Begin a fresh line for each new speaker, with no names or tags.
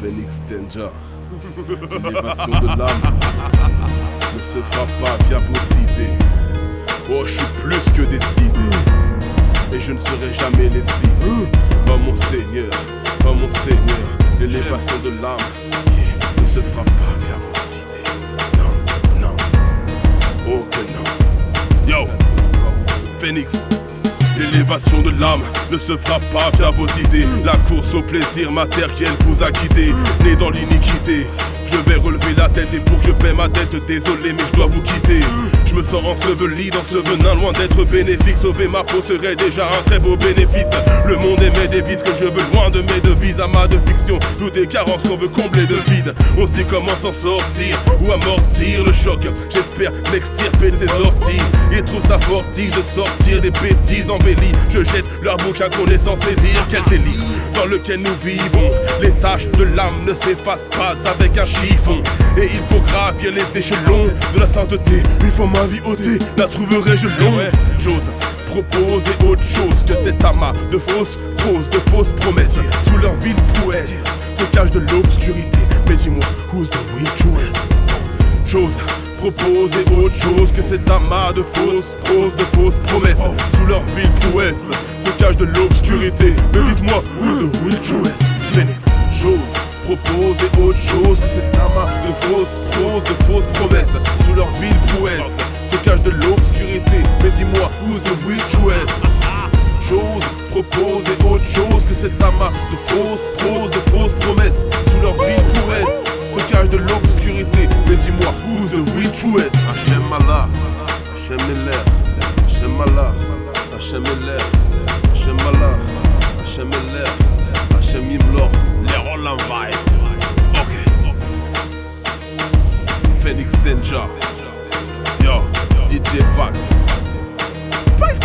Phoenix Danger. L'élévation de l'âme ne se fera pas via vos idées. Oh, je suis plus que décidé. Et je ne serai jamais lessivé. Oh mon Seigneur, oh mon Seigneur, l'élévation de l'âme ne se fera pas via vos idées. Non, non, oh que non. Yo, Phoenix. L'élévation de l'âme ne se fera pas via vos idées. La course au plaisir matériel vous a quitté, né dans l'iniquité. Je vais relever la tête et pour que je paie ma dette, désolé mais je dois vous quitter. Je me sens enseveli dans ce venin, loin d'être bénéfique. Sauver ma peau serait déjà un très beau bénéfice. Le monde émet des vices que je veux loin de mes devises. Amas de fiction, nous des carences qu'on veut combler de vide. On se dit comment s'en sortir ou amortir le choc. J'espère m'extirper de ces orties. Et trouve ça fortige de sortir des bêtises embellies. Je jette leur bouquin qu'on est censé lire. Quel délire dans lequel nous vivons. Les tâches de l'âme ne s'effacent pas avec un chiffon. Et il faut gravir les échelons de la sainteté. Une fois ma vie ôtée, la trouverai-je longue J'ose proposer autre chose que cet amas de fausses, fausses, de fausses promesses. Sous leur ville prouesse se cache de l'obscurité. Mais dis-moi, who's the real J'ose proposer autre chose que cet amas de fausses proses, de fausses promesses. Sous leur ville prouesse se cache de l'obscurité. Chose que cet amas de fausses proses, de fausses promesses. Sous leur ville prouesse se cache de l'obscurité. Mais dis-moi, who's the real truest? J'ose proposer autre chose que cet amas de fausses proses, de fausses promesses. Sous leur ville prouesse se cache de l'obscurité. Mais dis-moi, who's the real truest? Hachem Allah, Hachem Eler, Hachem Allah, Hachem Eler, Hachem Allah, Hachem Eler, Hachem Imlor, Stinja. Yo, DJ Fox. Spike